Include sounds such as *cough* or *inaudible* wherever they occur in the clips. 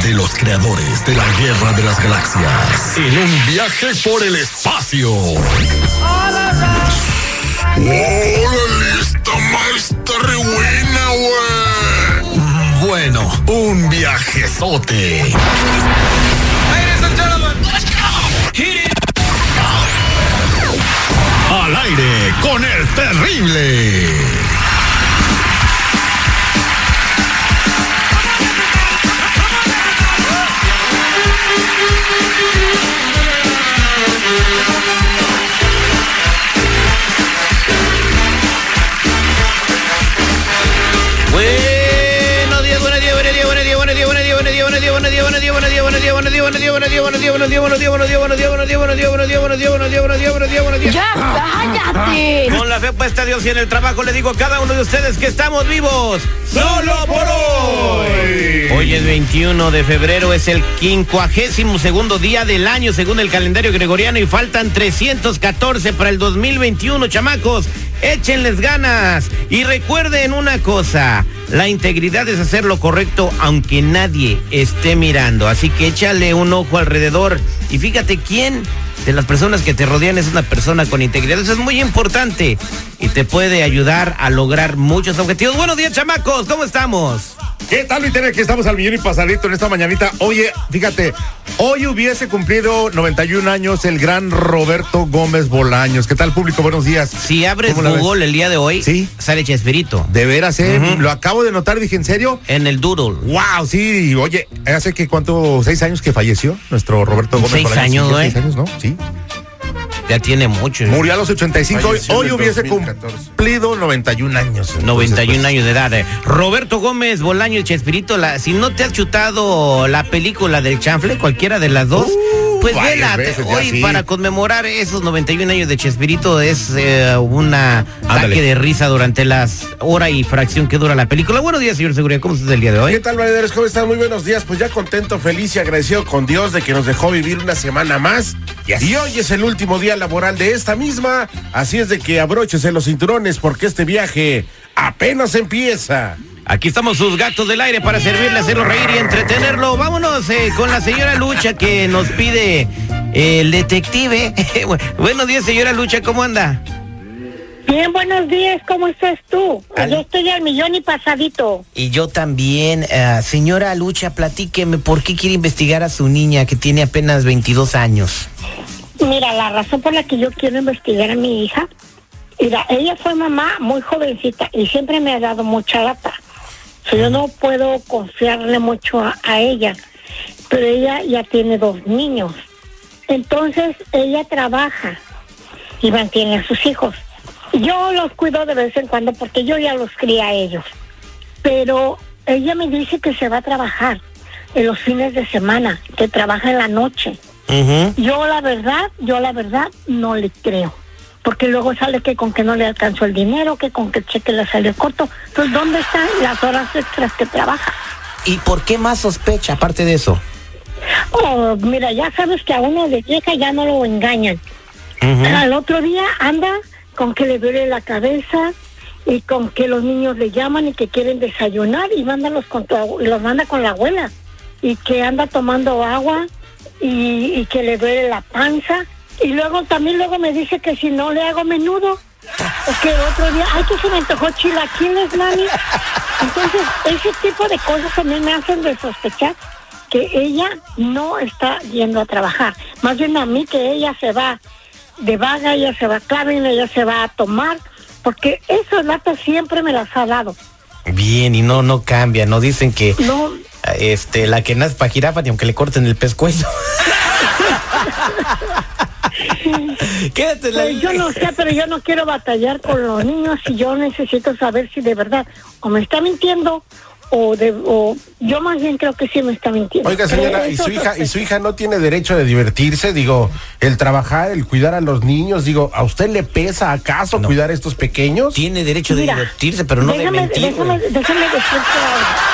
De los creadores de la Guerra de las Galaxias. En un viaje por el espacio. ¡Órale! Esta maestra re buena, güey. Bueno, un viajezote. Al aire con el terrible. Buenos días, buenos días, buenos días, buenos días, buenos días, buenos días, buenos días, buenos días, buenos días, buenos días, buenos días, buenos días, buenos días, buenos días, buenos días, buenos días, buenos días. ¡Ya cállate! Con la fe puesta a Dios y en el trabajo le digo a cada uno de ustedes que estamos vivos solo por hoy. Hoy es 21 de febrero, es el quincuagésimo segundo día del año según el calendario gregoriano y faltan 314 para el 2021, chamacos. Échenles ganas y recuerden una cosa, la integridad es hacer lo correcto aunque nadie esté mirando, así que échale un ojo alrededor y fíjate quién de las personas que te rodean es una persona con integridad. Eso es muy importante y te puede ayudar a lograr muchos objetivos. Buenos días, chamacos, ¿cómo estamos? ¿Qué tal, Luis? Que estamos al millón y pasadito en esta mañanita. Oye, fíjate, hoy hubiese cumplido 91 años el gran Roberto Gómez Bolaños. ¿Qué tal, público? Buenos días. Si abres. Google el día de hoy, Sí. sale Chespirito De veras, ¿eh? Lo acabo de notar, dije, ¿en serio? en el Doodle. Wow, sí, oye, hace que cuánto, seis años que falleció nuestro Roberto Gómez Seis Bolaños. años, Sí, ¿eh? Seis años, ¿no? Sí. Ya tiene mucho. ¿eh? Murió a los 85. Hoy, hubiese 2014. cumplido 91 años. Entonces, 91 pues, años de edad. eh. Roberto Gómez Bolaño y Chespirito, la, si no te has chutado la película del chanfle, cualquiera de las dos, Uh, pues vela. hoy sí. para conmemorar esos 91 años de Chespirito es eh, una ataque de risa durante las hora y fracción que dura la película. Buenos días, señor Seguridad. ¿Cómo estás el día de ¿Qué hoy? tal, valederos? ¿Cómo están? Muy buenos días. Pues ya contento, feliz y agradecido con Dios de que nos dejó vivir una semana más. Y hoy es el último día laboral de esta misma. Así es de que abróchese los cinturones porque este viaje apenas empieza. Aquí estamos sus gatos del aire para servirle, hacerlo reír y entretenerlo. Vámonos eh, con la señora Lucha que nos pide eh, el detective. *laughs* Buenos días, señora Lucha, ¿cómo anda? Bien, buenos días, ¿cómo estás tú? Yo estoy al millón y pasadito. Y yo también, eh, señora Lucha, platíqueme por qué quiere investigar a su niña que tiene apenas 22 años. Mira, la razón por la que yo quiero investigar a mi hija, mira, ella fue mamá muy jovencita y siempre me ha dado mucha lata. So, yo no puedo confiarle mucho a, a ella, pero ella ya tiene dos niños. Entonces, ella trabaja y mantiene a sus hijos. Yo los cuido de vez en cuando porque yo ya los cría a ellos. Pero ella me dice que se va a trabajar en los fines de semana, que trabaja en la noche. Yo la verdad, yo la verdad no le creo. Porque luego sale que con que no le alcanzó el dinero, que con que el cheque le salió corto. Entonces, ¿dónde están las horas extras que trabaja? ¿Y por qué más sospecha aparte de eso? Oh, mira, ya sabes que a uno de vieja ya no lo engañan. Al otro día anda con que le duele la cabeza y con que los niños le llaman y que quieren desayunar y mándalos con tu los manda con la abuela y que anda tomando agua y, y que le duele la panza y luego también luego me dice que si no le hago menudo. O que otro día ay que se me antojó chilaquiles mami. Entonces ese tipo de cosas mí me hacen de sospechar que ella no está yendo a trabajar. Más bien a mí que ella se va de vaga, ella se va a Claven, ella se va a tomar, porque esas latas siempre me las ha dado. Bien, y no, no cambia, no dicen que No, este, la que nace para jirafa ni aunque le corten el pescuezo. *laughs* *laughs* Quédate en la pues yo no sé, pero yo no quiero batallar con los niños y yo necesito saber si de verdad o me está mintiendo o de o yo más bien creo que sí me está mintiendo. Oiga, señora, ¿y su hija, y su hija no tiene derecho de divertirse? Digo, el trabajar, el cuidar a los niños, digo, ¿a usted le pesa acaso cuidar a estos pequeños? Tiene derecho de Mira, divertirse, pero no de mentir. Déjame, déjame decirte algo.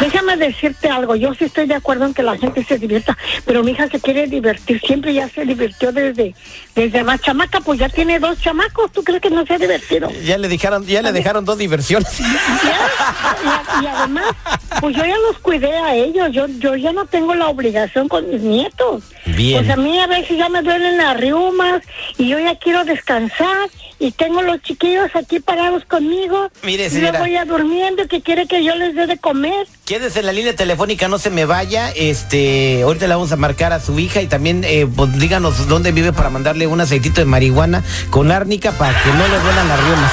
Déjame decirte algo, yo sí estoy de acuerdo en que la gente se divierta, pero mi hija se quiere divertir, siempre ya se divirtió desde, desde más chamaca, pues ya tiene dos chamacos, ¿tú crees que no se ha divertido? Ya le dejaron, ya le dejaron dos diversiones. Ya, y, y además, pues yo ya los cuidé a ellos, yo, yo ya no tengo la obligación con mis nietos. Bien. Pues a mí a veces ya me duelen las riumas y yo ya quiero descansar y tengo los chiquillos aquí parados conmigo. Mire, y señora. yo voy a durmiendo que quiere que yo les dé de comer. Quédese en la línea telefónica, no se me vaya. Este, ahorita le vamos a marcar a su hija y también eh, pues, díganos dónde vive para mandarle un aceitito de marihuana con árnica para que no le duelan las riumas.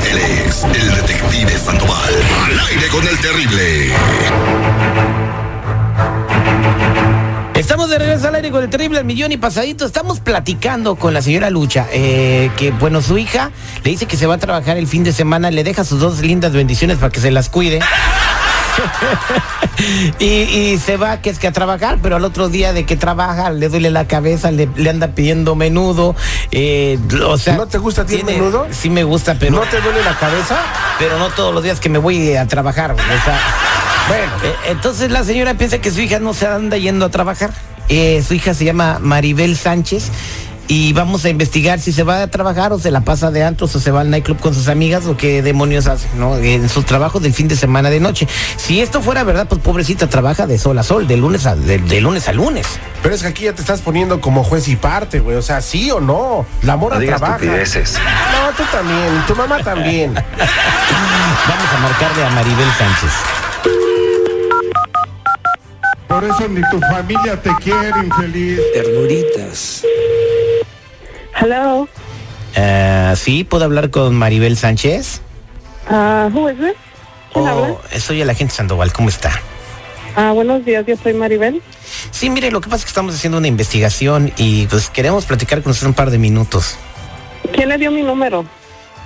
*laughs* Él es el detective Sandoval. Al aire con el terrible. Estamos de regreso al aire con el terrible al millón y pasadito. Estamos platicando con la señora Lucha, eh, que bueno, su hija le dice que se va a trabajar el fin de semana, le deja sus dos lindas bendiciones para que se las cuide. *laughs* y, y se va que es que a trabajar, pero al otro día de que trabaja le duele la cabeza, le, le anda pidiendo menudo. eh, o sea, ¿No te gusta a ti el menudo? Sí me gusta, pero ¿No te duele la cabeza? pero no todos los días que me voy a trabajar. güey, O sea, Bueno, eh, entonces la señora piensa que su hija no se anda yendo a trabajar. Eh, su hija se llama Maribel Sánchez. Y vamos a investigar si se va a trabajar o se la pasa de antros o se va al nightclub con sus amigas o qué demonios hace, ¿no? En su trabajo del fin de semana de noche. Si esto fuera verdad, pues pobrecita trabaja de sol a sol, de lunes a, de, de lunes a lunes. pero es que aquí ya te estás poniendo como juez y parte, güey. O sea, sí o no. La mora No digas trabaja. estupideces. No, tú también. y Tu mamá también. *laughs* Vamos a marcarle a Maribel Sánchez. Por eso ni tu familia te quiere, infeliz. Ternuritas. Hello. Eh, sí, ¿puedo hablar con Maribel Sánchez? Ah, who is this? ¿Quién habla? Oh, soy el agente Sandoval, ¿cómo está? Ah, buenos días, yo soy Maribel. Sí, mire, lo que pasa es que estamos haciendo una investigación y pues queremos platicar con usted un par de minutos. ¿Quién le dio mi número?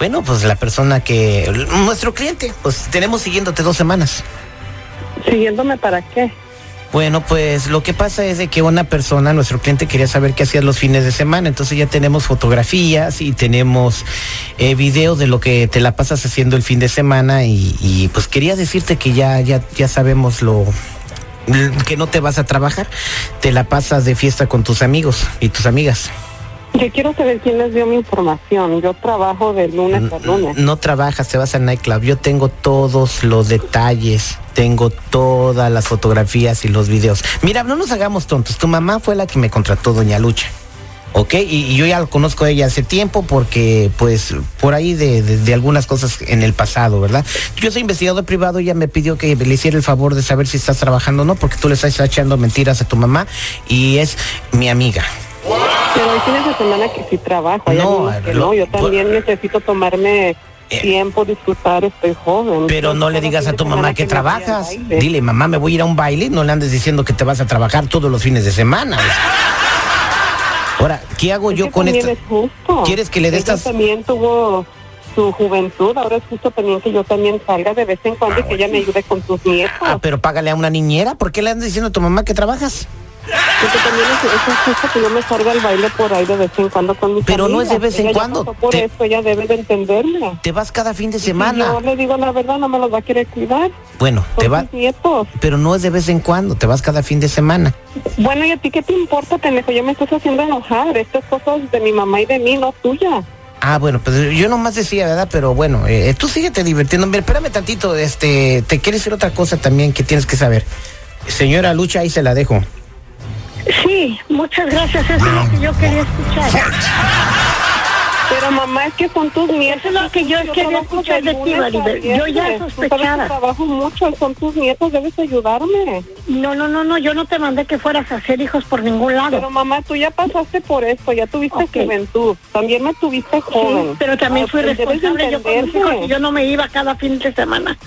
Bueno, pues la persona que... Nuestro cliente, pues tenemos siguiéndote dos semanas. ¿Siguiéndome para qué? Bueno, pues lo que pasa es de que una persona, nuestro cliente quería saber qué hacías los fines de semana, entonces ya tenemos fotografías y tenemos eh, videos de lo que te la pasas haciendo el fin de semana y, y, pues quería decirte que ya, ya, ya sabemos lo que no te vas a trabajar, te la pasas de fiesta con tus amigos y tus amigas. Yo quiero saber quién les dio mi información. Yo trabajo de lunes a lunes. No trabajas, te vas al nightclub. Yo tengo todos los detalles, tengo todas las fotografías y los videos. Mira, no nos hagamos tontos. Tu mamá fue la que me contrató, doña Lucha. ¿Ok? Y, y yo ya lo conozco a ella hace tiempo porque, pues, por ahí de, de- de algunas cosas en el pasado, ¿verdad? Yo soy investigador privado, ella me pidió que le hiciera el favor de saber si estás trabajando o no, porque tú le estás echando mentiras a tu mamá y es mi amiga. Pero hay fines de semana que sí trabajo. No, que no. Yo también por- necesito tomarme tiempo, disfrutar. Estoy joven. Pero no le digas a tu mamá que trabajas. Dile, mamá, me voy a ir a un baile. No le andes diciendo que te vas a trabajar todos los fines de semana. Ahora, ¿qué hago Es yo con esto? es justo. ¿Quieres que le Ella estas- también tuvo su juventud. Ahora es justo también que yo también salga de vez en cuando y que ella me ayude con sus nietos. Ah, pero págale a una niñera. ¿Por qué le andas diciendo a tu mamá que trabajas? Porque también es, es justo que yo me salga al baile por ahí de vez en cuando con mis Pero no es de vez en Ella cuando. por Te- eso, ella debe de entenderme. Te vas cada fin de Si semana. yo le digo la verdad, no me los va a querer cuidar. Bueno, te va, sus nietos. pero no es de vez en cuando. Te vas cada fin de semana. Bueno, ¿y a ti qué te importa, pendejo? Ya me estás haciendo enojar. Estas cosas de mi mamá y de mí, no tuya. Ah, bueno, pues yo nomás decía, ¿verdad? Pero bueno, eh, tú síguete divirtiendo. Mira, espérame tantito, este, te quiero decir otra cosa también que tienes que saber. Señora Lucha, ahí se la dejo. Sí, muchas gracias. Eso es lo que yo quería escuchar. Pero mamá, es que son tus nietos. Eso es lo que yo quería escuchar de ti, Maribel. Yo ya sospechaba. trabajo mucho, son tus nietos, debes ayudarme. No, no, no, no, yo no te mandé que fueras a hacer hijos por ningún lado. Pero mamá, tú ya pasaste por esto, ya tuviste juventud, también me tuviste joven. pero también fui Debes responsable yo con mis entenderme. hijos y yo no me iba cada fin de semana.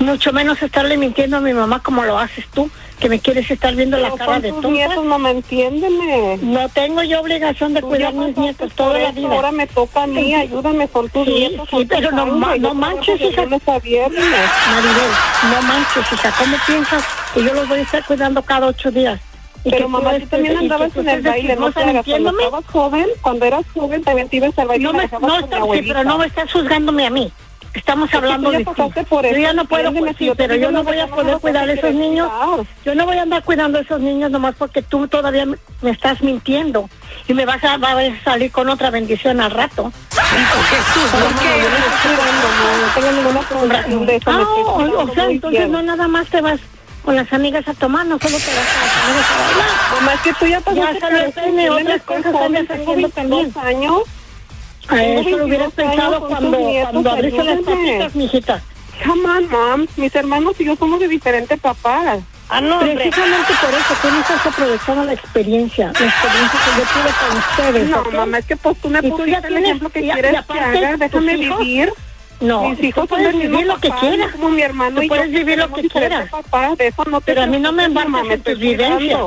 Mucho menos estarle mintiendo a mi mamá como lo haces tú, que me quieres estar viendo la cara de tus nietos, mamá, entiéndeme. No tengo yo obligación de Tú cuidar a mis nietos toda la vida. Ahora me toca a mí, ayúdame, son tus Sí, nietos. sí, pero no ma- no manches, hija. viernes. Maribel, no manches, hija, ¿cómo piensas que yo los voy a estar cuidando cada ocho días? Y Pero mamá, tú estés- también andabas tú en el baile, no chismosa te hagas. Cuando estabas joven, cuando eras joven, también te ibas al baile No me, no está, sí, abuelita. pero no me estás juzgándome a mí. Estamos hablando de ti. por Yo eso, ya no puedo, pues, sí, yo pero yo no voy a poder cuidar a esos niños. Yo no voy a andar cuidando a esos niños nomás porque tú todavía me- estás mintiendo y me vas a, va a salir con otra bendición al rato. Jesús, ¿por qué? Yo no no, no tengo ninguna. Ah, o, sea, entonces no nada más te vas con las amigas a tomar, no solo te vas con las amigas a bailar. Mamá, es que tú ya pasaste Ya yo otras cosas andas tengo haciendo 22 años. A eso lo hubieras 22 años pensado cuando, cuando abriste las papitas, mijita. Come on, mom. Mis hermanos y yo somos de diferentes papás. Ah, no, Precisamente por eso, tú no estás aprovechando la experiencia, la experiencia que yo tuve con ustedes. No, mamá, es que pues tú me tú pusiste ya el tienes- ejemplo que quieres que haga. Déjame hijos- vivir. No, Mis hijos tú puedes vivir lo que papá, quieras. Como mi hermano Tú y puedes yo, vivir lo que quieras. papás, de eso no te Pero a mí no me me en tus vivencias.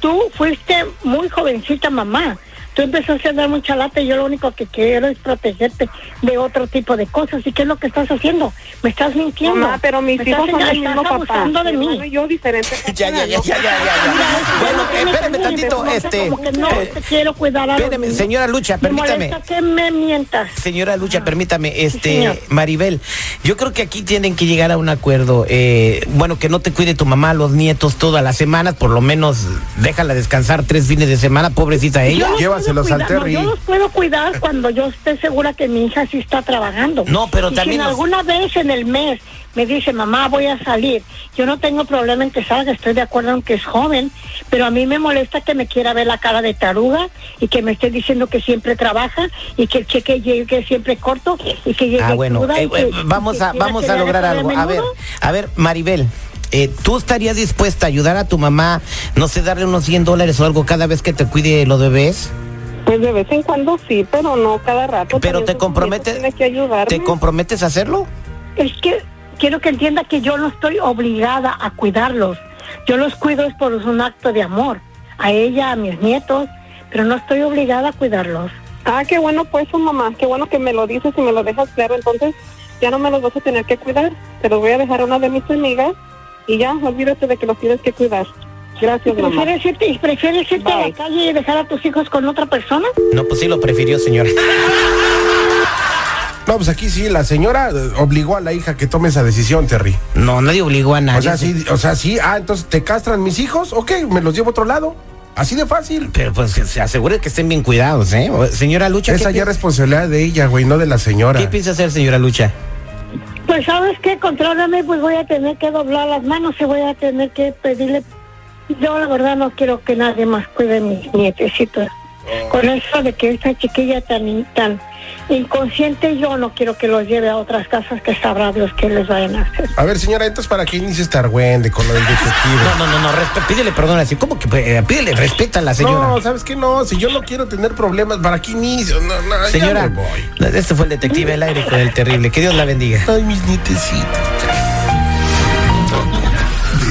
Tú fuiste muy jovencita, mamá. Tú empezaste a dar mucha lata y yo lo único que quiero es protegerte de otro tipo de cosas. ¿Y qué es lo que estás haciendo? Me estás mintiendo. Mamá, pero mis Me hijos estás son mismo papá. de Mi mí. yo diferentes papás. *laughs* Ya, ya, ya, ya, ya, ya, Bueno, espérame que tantito, este. como que no eh, te quiero cuidar a niños. señora Lucha, Me permítame. que me mientas. Señora Lucha, permítame, este. Maribel, yo creo que aquí tienen que llegar a un acuerdo. eh, bueno, que no te cuide tu mamá, los nietos todas las semanas, por lo menos déjala descansar tres fines de semana, pobrecita ella. Yo los cuidar, no, yo los puedo cuidar cuando yo esté segura que mi hija sí está trabajando. No, pero Y también Si nos- alguna vez en el mes me dice, mamá, voy a salir, yo no tengo problema en que salga, estoy de acuerdo en que es joven, pero a mí me molesta que me quiera ver la cara de taruga y que me esté diciendo que siempre trabaja y que el cheque llegue siempre corto y que llegue Ah, bueno, cruda y eh, que- eh, y vamos que a vamos que a lograr algo. A ver, a ver, Maribel. eh, ¿Tú estarías dispuesta a ayudar a tu mamá, no sé, darle unos 100 dólares o algo cada vez que te cuide los bebés? Pues de vez en cuando sí, pero no cada rato. Pero te comprometes, que ayudarme. ¿te comprometes a hacerlo? Es que quiero que entienda que yo no estoy obligada a cuidarlos. Yo los cuido es por un acto de amor. A ella, a mis nietos, pero no estoy obligada a cuidarlos. Ah, qué bueno pues, su mamá. Qué bueno que me lo dices y me lo dejas claro. Entonces ya no me los vas a tener que cuidar. Te los voy a dejar a una de mis amigas y ya, olvídate de que los tienes que cuidar. Gracias, mamá. ¿Prefieres irte, prefieres irte a la calle y dejar a tus hijos con otra persona? No, pues sí lo prefirió, señora. *laughs* No, pues aquí sí, la señora eh, obligó a la hija que tome esa decisión, Terry. No, nadie obligó a nadie. O sea, sí, o sea, sí, ah, entonces te castran mis hijos, ok, me los llevo a otro lado. Así de fácil. Pero pues que se asegure que estén bien cuidados, ¿eh? Señora Lucha, Esa ¿qué, ya es responsabilidad de ella, güey, no de la señora. ¿qué piensa hacer, señora Lucha? Pues sabes qué, contrólame, pues voy a tener que doblar las manos y voy a tener que pedirle... Yo la verdad no quiero que nadie más cuide mis nietecitos. Con eso de que esta chiquilla tan, tan inconsciente, yo no quiero que los lleve a otras casas que sabrá Dios que les vayan a hacer. A ver, señora, entonces para qué inicia estar güende con lo del detective. No, no, no, no, pídele perdón así. ¿Cómo que eh, pídele respeta a la señora? No, ¿sabes qué? No, si yo no quiero tener problemas, ¿para qué inicio? No, no, señora, ya me voy. este fue el detective al aire con el terrible. Que Dios la bendiga. Ay, mis nietecitos.